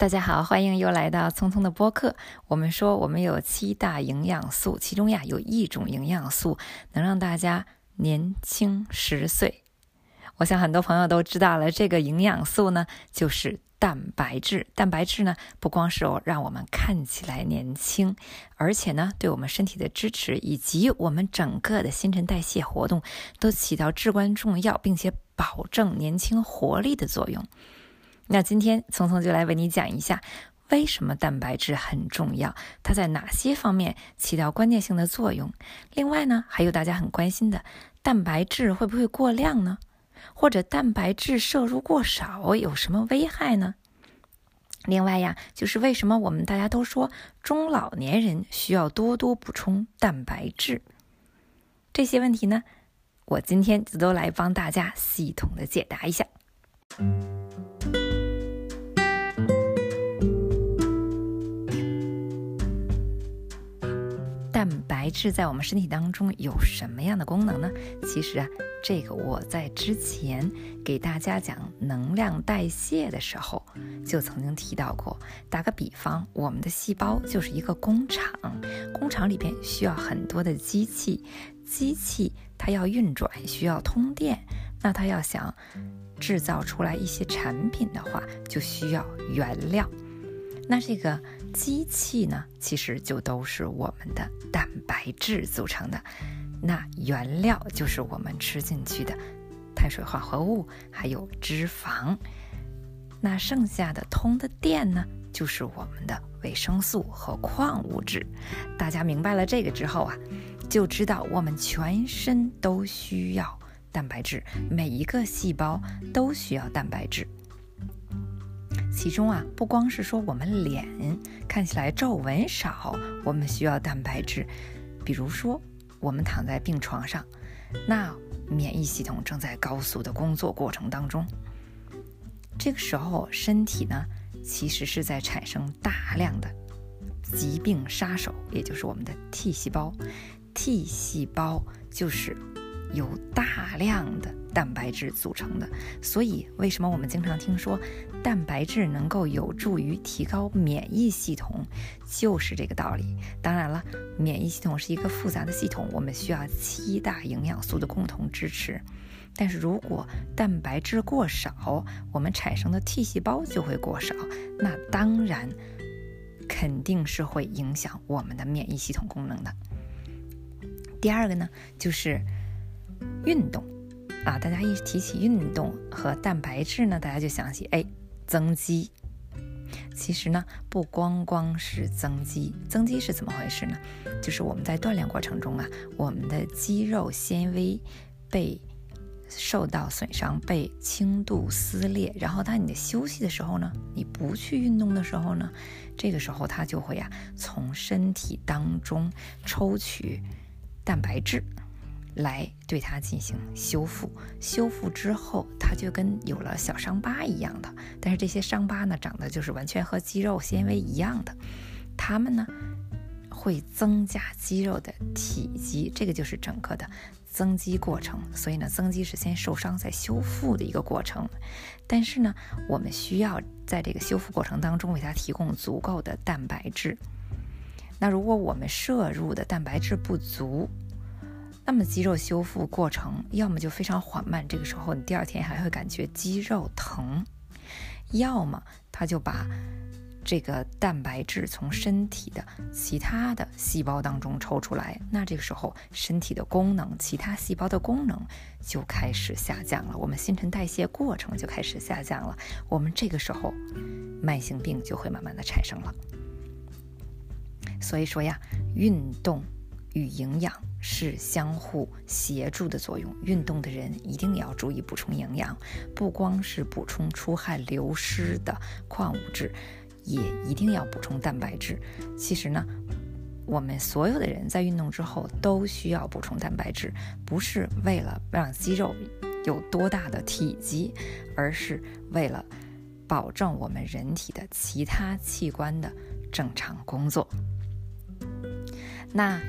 大家好，欢迎又来到聪聪的播客。我们说我们有七大营养素，其中呀有一种营养素能让大家年轻十岁。我想很多朋友都知道了，这个营养素呢就是蛋白质。蛋白质呢不光是让我们看起来年轻，而且呢对我们身体的支持以及我们整个的新陈代谢活动都起到至关重要，并且保证年轻活力的作用。那今天聪聪就来为你讲一下，为什么蛋白质很重要，它在哪些方面起到关键性的作用。另外呢，还有大家很关心的，蛋白质会不会过量呢？或者蛋白质摄入过少有什么危害呢？另外呀，就是为什么我们大家都说中老年人需要多多补充蛋白质？这些问题呢，我今天就都来帮大家系统的解答一下。白质在我们身体当中有什么样的功能呢？其实啊，这个我在之前给大家讲能量代谢的时候就曾经提到过。打个比方，我们的细胞就是一个工厂，工厂里边需要很多的机器，机器它要运转，需要通电，那它要想制造出来一些产品的话，就需要原料。那这个。机器呢，其实就都是我们的蛋白质组成的，那原料就是我们吃进去的碳水化合物，还有脂肪。那剩下的通的电呢，就是我们的维生素和矿物质。大家明白了这个之后啊，就知道我们全身都需要蛋白质，每一个细胞都需要蛋白质。其中啊，不光是说我们脸看起来皱纹少，我们需要蛋白质。比如说，我们躺在病床上，那免疫系统正在高速的工作过程当中，这个时候身体呢，其实是在产生大量的疾病杀手，也就是我们的 T 细胞。T 细胞就是。由大量的蛋白质组成的，所以为什么我们经常听说蛋白质能够有助于提高免疫系统，就是这个道理。当然了，免疫系统是一个复杂的系统，我们需要七大营养素的共同支持。但是如果蛋白质过少，我们产生的 T 细胞就会过少，那当然肯定是会影响我们的免疫系统功能的。第二个呢，就是。运动啊，大家一提起运动和蛋白质呢，大家就想起哎，增肌。其实呢，不光光是增肌，增肌是怎么回事呢？就是我们在锻炼过程中啊，我们的肌肉纤维被受到损伤，被轻度撕裂，然后当你的休息的时候呢，你不去运动的时候呢，这个时候它就会呀，从身体当中抽取蛋白质。来对它进行修复，修复之后，它就跟有了小伤疤一样的。但是这些伤疤呢，长得就是完全和肌肉纤维一样的。它们呢，会增加肌肉的体积，这个就是整个的增肌过程。所以呢，增肌是先受伤再修复的一个过程。但是呢，我们需要在这个修复过程当中为它提供足够的蛋白质。那如果我们摄入的蛋白质不足，那么肌肉修复过程要么就非常缓慢，这个时候你第二天还会感觉肌肉疼；要么它就把这个蛋白质从身体的其他的细胞当中抽出来，那这个时候身体的功能、其他细胞的功能就开始下降了，我们新陈代谢过程就开始下降了，我们这个时候慢性病就会慢慢的产生了。所以说呀，运动。与营养是相互协助的作用。运动的人一定要注意补充营养，不光是补充出汗流失的矿物质，也一定要补充蛋白质。其实呢，我们所有的人在运动之后都需要补充蛋白质，不是为了让肌肉有多大的体积，而是为了保证我们人体的其他器官的正常工作。那。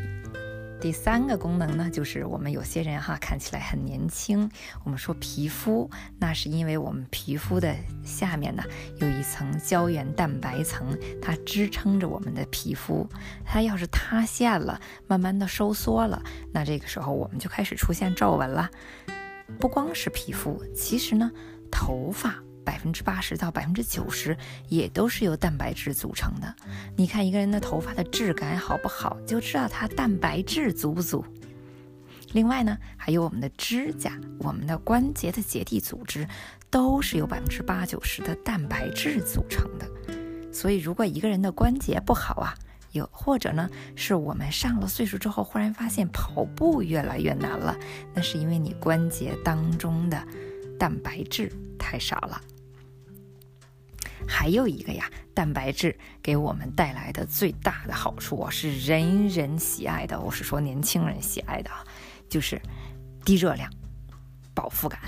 第三个功能呢，就是我们有些人哈看起来很年轻。我们说皮肤，那是因为我们皮肤的下面呢有一层胶原蛋白层，它支撑着我们的皮肤。它要是塌陷了，慢慢的收缩了，那这个时候我们就开始出现皱纹了。不光是皮肤，其实呢，头发。百分之八十到百分之九十也都是由蛋白质组成的。你看一个人的头发的质感好不好，就知道他蛋白质足不足。另外呢，还有我们的指甲、我们的关节的结缔组织，都是由百分之八九十的蛋白质组成的。所以，如果一个人的关节不好啊，有或者呢，是我们上了岁数之后，忽然发现跑步越来越难了，那是因为你关节当中的蛋白质太少了。还有一个呀，蛋白质给我们带来的最大的好处啊，是人人喜爱的。我是说年轻人喜爱的啊，就是低热量、饱腹感。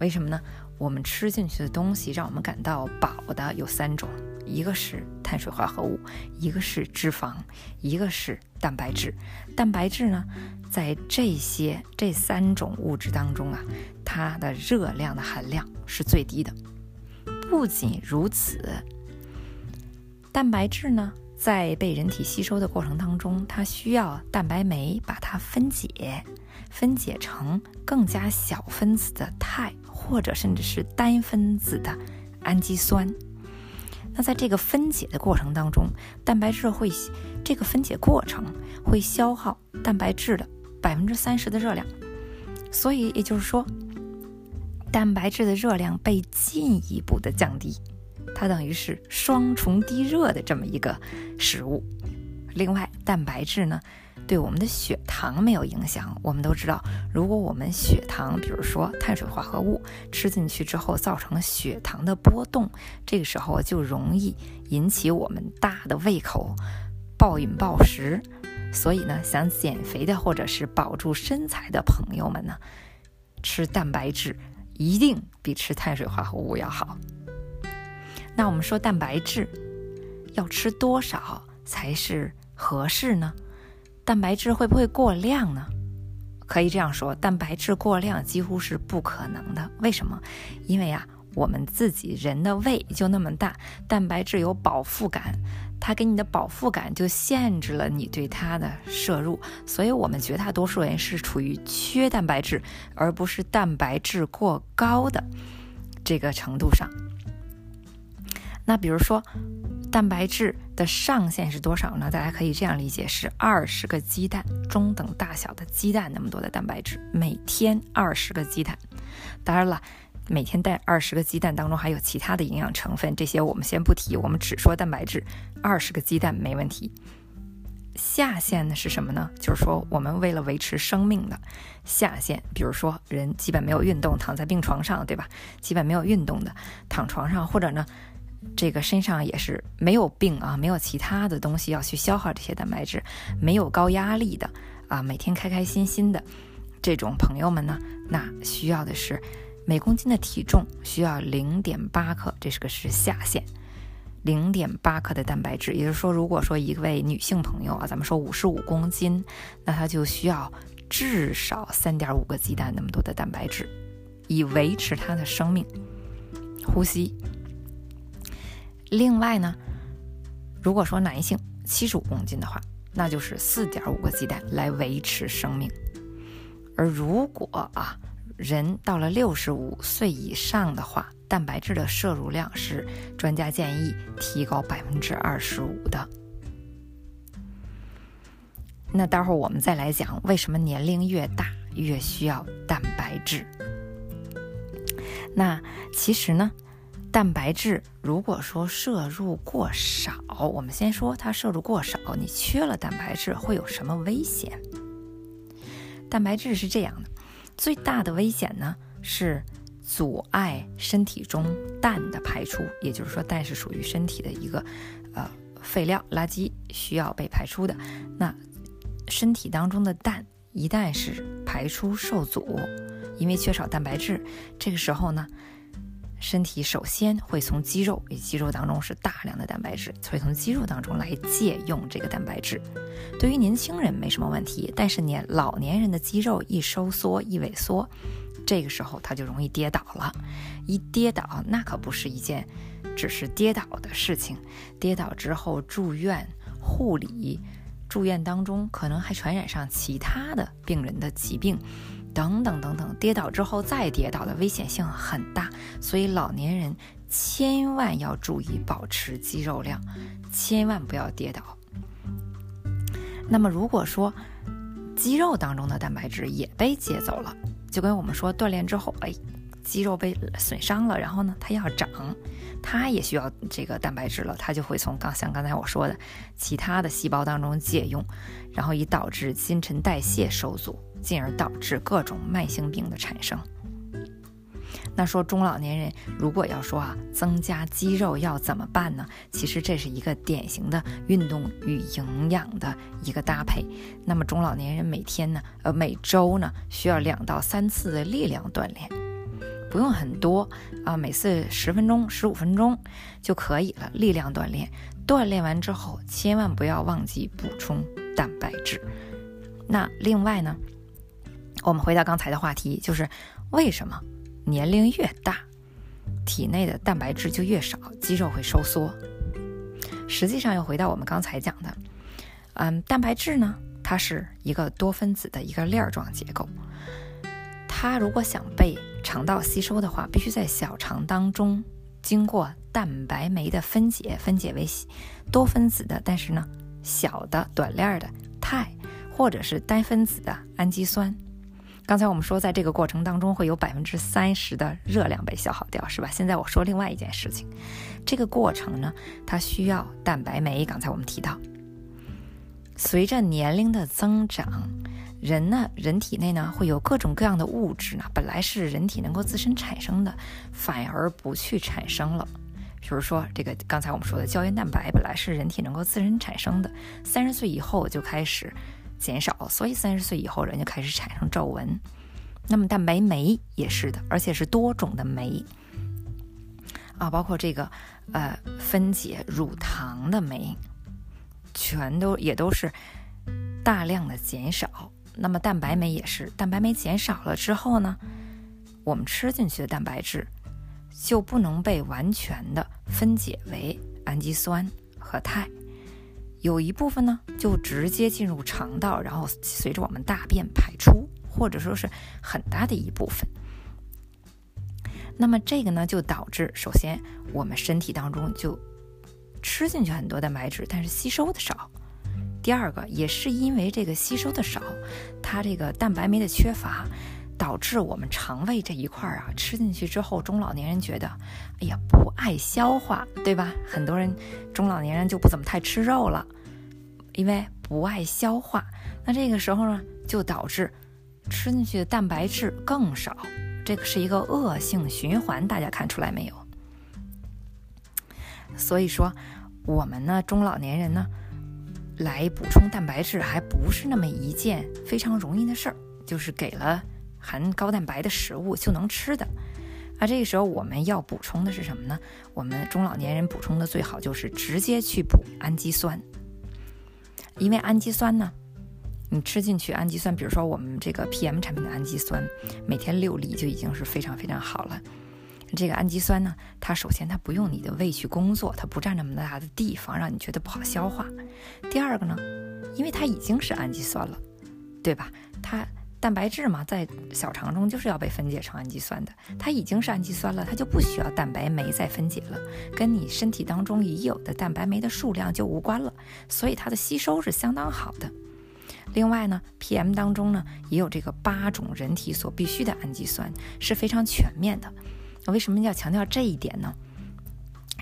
为什么呢？我们吃进去的东西让我们感到饱的有三种，一个是碳水化合物，一个是脂肪，一个是蛋白质。蛋白质呢，在这些这三种物质当中啊，它的热量的含量是最低的。不仅如此，蛋白质呢，在被人体吸收的过程当中，它需要蛋白酶把它分解，分解成更加小分子的肽，或者甚至是单分子的氨基酸。那在这个分解的过程当中，蛋白质会这个分解过程会消耗蛋白质的百分之三十的热量，所以也就是说。蛋白质的热量被进一步的降低，它等于是双重低热的这么一个食物。另外，蛋白质呢，对我们的血糖没有影响。我们都知道，如果我们血糖，比如说碳水化合物吃进去之后，造成血糖的波动，这个时候就容易引起我们大的胃口，暴饮暴食。所以呢，想减肥的或者是保住身材的朋友们呢，吃蛋白质。一定比吃碳水化合物要好。那我们说蛋白质要吃多少才是合适呢？蛋白质会不会过量呢？可以这样说，蛋白质过量几乎是不可能的。为什么？因为啊，我们自己人的胃就那么大，蛋白质有饱腹感。它给你的饱腹感就限制了你对它的摄入，所以我们绝大多数人是处于缺蛋白质，而不是蛋白质过高的这个程度上。那比如说，蛋白质的上限是多少呢？大家可以这样理解：是二十个鸡蛋，中等大小的鸡蛋那么多的蛋白质，每天二十个鸡蛋。当然了。每天带二十个鸡蛋当中还有其他的营养成分，这些我们先不提，我们只说蛋白质，二十个鸡蛋没问题。下限呢是什么呢？就是说我们为了维持生命的下限，比如说人基本没有运动，躺在病床上，对吧？基本没有运动的躺床上，或者呢这个身上也是没有病啊，没有其他的东西要去消耗这些蛋白质，没有高压力的啊，每天开开心心的这种朋友们呢，那需要的是。每公斤的体重需要零点八克，这是个是下限，零点八克的蛋白质。也就是说，如果说一位女性朋友啊，咱们说五十五公斤，那她就需要至少三点五个鸡蛋那么多的蛋白质，以维持她的生命、呼吸。另外呢，如果说男性七十五公斤的话，那就是四点五个鸡蛋来维持生命。而如果啊，人到了六十五岁以上的话，蛋白质的摄入量是专家建议提高百分之二十五的。那待会儿我们再来讲为什么年龄越大越需要蛋白质。那其实呢，蛋白质如果说摄入过少，我们先说它摄入过少，你缺了蛋白质会有什么危险？蛋白质是这样的。最大的危险呢是阻碍身体中氮的排出，也就是说，氮是属于身体的一个呃废料垃圾，需要被排出的。那身体当中的氮一旦是排出受阻，因为缺少蛋白质，这个时候呢，身体首先会从肌肉，肌肉当中是大量的蛋白质，会从肌肉当中来借用这个蛋白质。对于年轻人没什么问题，但是年老年人的肌肉一收缩一萎缩，这个时候他就容易跌倒了。一跌倒，那可不是一件只是跌倒的事情，跌倒之后住院护理，住院当中可能还传染上其他的病人的疾病。等等等等，跌倒之后再跌倒的危险性很大，所以老年人千万要注意保持肌肉量，千万不要跌倒。那么如果说肌肉当中的蛋白质也被借走了，就跟我们说锻炼之后，哎，肌肉被损伤了，然后呢，它要长，它也需要这个蛋白质了，它就会从刚像刚才我说的其他的细胞当中借用，然后以导致新陈代谢受阻。进而导致各种慢性病的产生。那说中老年人如果要说啊增加肌肉要怎么办呢？其实这是一个典型的运动与营养的一个搭配。那么中老年人每天呢，呃每周呢需要两到三次的力量锻炼，不用很多啊，每次十分钟、十五分钟就可以了。力量锻炼，锻炼完之后千万不要忘记补充蛋白质。那另外呢？我们回到刚才的话题，就是为什么年龄越大，体内的蛋白质就越少，肌肉会收缩？实际上又回到我们刚才讲的，嗯，蛋白质呢，它是一个多分子的一个链状结构，它如果想被肠道吸收的话，必须在小肠当中经过蛋白酶的分解，分解为多分子的，但是呢小的短链的肽，或者是单分子的氨基酸。刚才我们说，在这个过程当中会有百分之三十的热量被消耗掉，是吧？现在我说另外一件事情，这个过程呢，它需要蛋白酶。刚才我们提到，随着年龄的增长，人呢，人体内呢会有各种各样的物质呢，本来是人体能够自身产生的，反而不去产生了。比如说，这个刚才我们说的胶原蛋白，本来是人体能够自身产生的，三十岁以后就开始。减少，所以三十岁以后人就开始产生皱纹。那么蛋白酶也是的，而且是多种的酶啊，包括这个呃分解乳糖的酶，全都也都是大量的减少。那么蛋白酶也是，蛋白酶减少了之后呢，我们吃进去的蛋白质就不能被完全的分解为氨基酸和肽。有一部分呢，就直接进入肠道，然后随着我们大便排出，或者说是很大的一部分。那么这个呢，就导致首先我们身体当中就吃进去很多蛋白质，但是吸收的少。第二个也是因为这个吸收的少，它这个蛋白酶的缺乏，导致我们肠胃这一块儿啊，吃进去之后，中老年人觉得，哎呀，不爱消化，对吧？很多人中老年人就不怎么太吃肉了。因为不爱消化，那这个时候呢，就导致吃进去的蛋白质更少，这个是一个恶性循环，大家看出来没有？所以说，我们呢中老年人呢，来补充蛋白质还不是那么一件非常容易的事儿，就是给了含高蛋白的食物就能吃的。啊，这个时候我们要补充的是什么呢？我们中老年人补充的最好就是直接去补氨基酸。因为氨基酸呢，你吃进去氨基酸，比如说我们这个 PM 产品的氨基酸，每天六粒就已经是非常非常好了。这个氨基酸呢，它首先它不用你的胃去工作，它不占那么大的地方，让你觉得不好消化。第二个呢，因为它已经是氨基酸了，对吧？它蛋白质嘛，在小肠中就是要被分解成氨基酸的，它已经是氨基酸了，它就不需要蛋白酶再分解了，跟你身体当中已有的蛋白酶的数量就无关了，所以它的吸收是相当好的。另外呢，PM 当中呢也有这个八种人体所必需的氨基酸，是非常全面的。那为什么要强调这一点呢？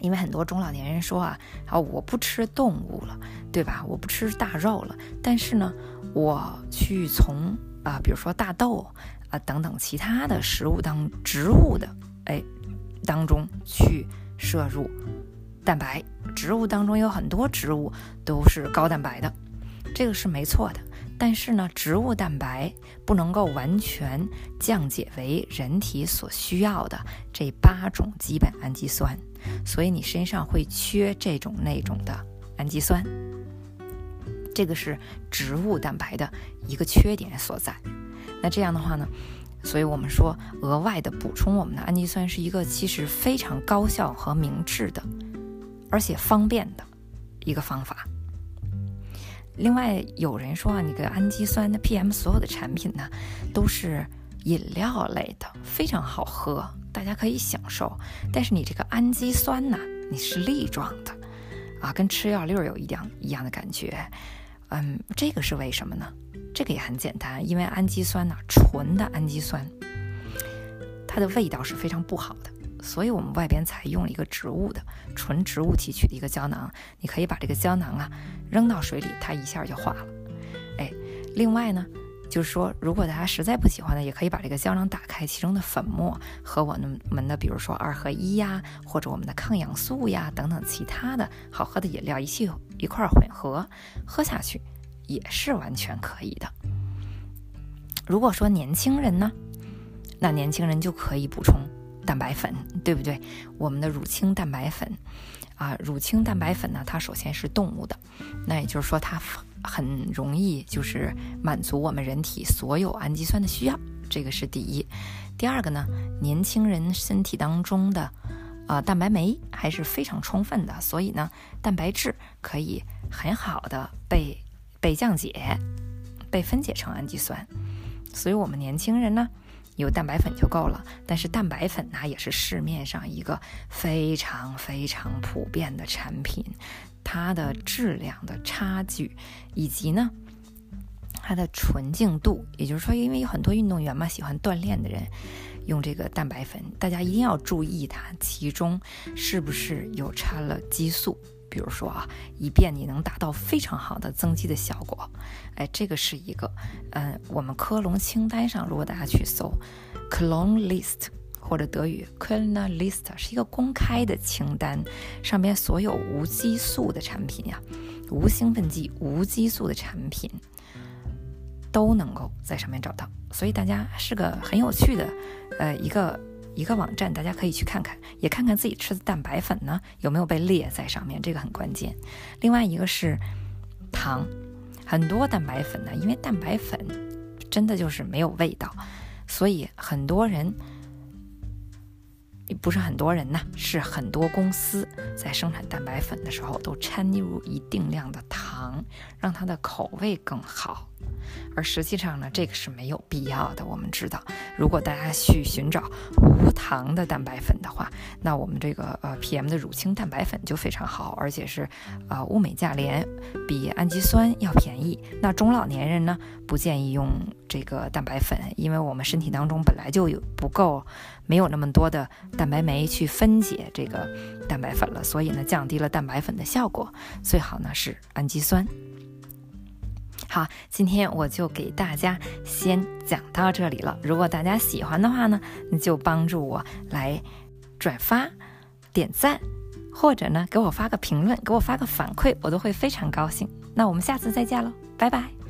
因为很多中老年人说啊，啊我不吃动物了，对吧？我不吃大肉了，但是呢，我去从啊，比如说大豆啊等等其他的食物当植物的哎当中去摄入蛋白，植物当中有很多植物都是高蛋白的，这个是没错的。但是呢，植物蛋白不能够完全降解为人体所需要的这八种基本氨基酸，所以你身上会缺这种那种的氨基酸。这个是植物蛋白的一个缺点所在。那这样的话呢，所以我们说额外的补充我们的氨基酸是一个其实非常高效和明智的，而且方便的一个方法。另外有人说啊，那个氨基酸的 PM 所有的产品呢，都是饮料类的，非常好喝，大家可以享受。但是你这个氨基酸呢，你是粒状的，啊，跟吃药粒儿有一样一样的感觉。嗯，这个是为什么呢？这个也很简单，因为氨基酸呢，纯的氨基酸，它的味道是非常不好的，所以我们外边采用了一个植物的纯植物提取的一个胶囊，你可以把这个胶囊啊扔到水里，它一下就化了。哎，另外呢。就是说，如果大家实在不喜欢的，也可以把这个胶囊打开，其中的粉末和我们的，比如说二合一呀，或者我们的抗氧素呀等等其他的好喝的饮料一起一块混合喝下去，也是完全可以的。如果说年轻人呢，那年轻人就可以补充蛋白粉，对不对？我们的乳清蛋白粉啊，乳清蛋白粉呢，它首先是动物的，那也就是说它。很容易就是满足我们人体所有氨基酸的需要，这个是第一。第二个呢，年轻人身体当中的呃蛋白酶还是非常充分的，所以呢，蛋白质可以很好的被被降解、被分解成氨基酸。所以我们年轻人呢，有蛋白粉就够了。但是蛋白粉呢，也是市面上一个非常非常普遍的产品。它的质量的差距，以及呢，它的纯净度，也就是说，因为有很多运动员嘛，喜欢锻炼的人用这个蛋白粉，大家一定要注意它其中是不是有掺了激素，比如说啊，以便你能达到非常好的增肌的效果。哎，这个是一个，嗯，我们科隆清单上，如果大家去搜 Clone List。或者德语 k u l n a List 是一个公开的清单，上边所有无激素的产品呀，无兴奋剂、无激素的产品都能够在上面找到。所以大家是个很有趣的，呃，一个一个网站，大家可以去看看，也看看自己吃的蛋白粉呢有没有被列在上面，这个很关键。另外一个是糖，很多蛋白粉呢，因为蛋白粉真的就是没有味道，所以很多人。不是很多人呢，是很多公司在生产蛋白粉的时候都掺入一定量的糖，让它的口味更好。而实际上呢，这个是没有必要的。我们知道，如果大家去寻找无糖的蛋白粉的话，那我们这个呃 PM 的乳清蛋白粉就非常好，而且是呃物美价廉，比氨基酸要便宜。那中老年人呢，不建议用这个蛋白粉，因为我们身体当中本来就有不够，没有那么多的蛋白酶去分解这个蛋白粉了，所以呢，降低了蛋白粉的效果。最好呢是氨基酸。好，今天我就给大家先讲到这里了。如果大家喜欢的话呢，你就帮助我来转发、点赞，或者呢给我发个评论，给我发个反馈，我都会非常高兴。那我们下次再见喽，拜拜。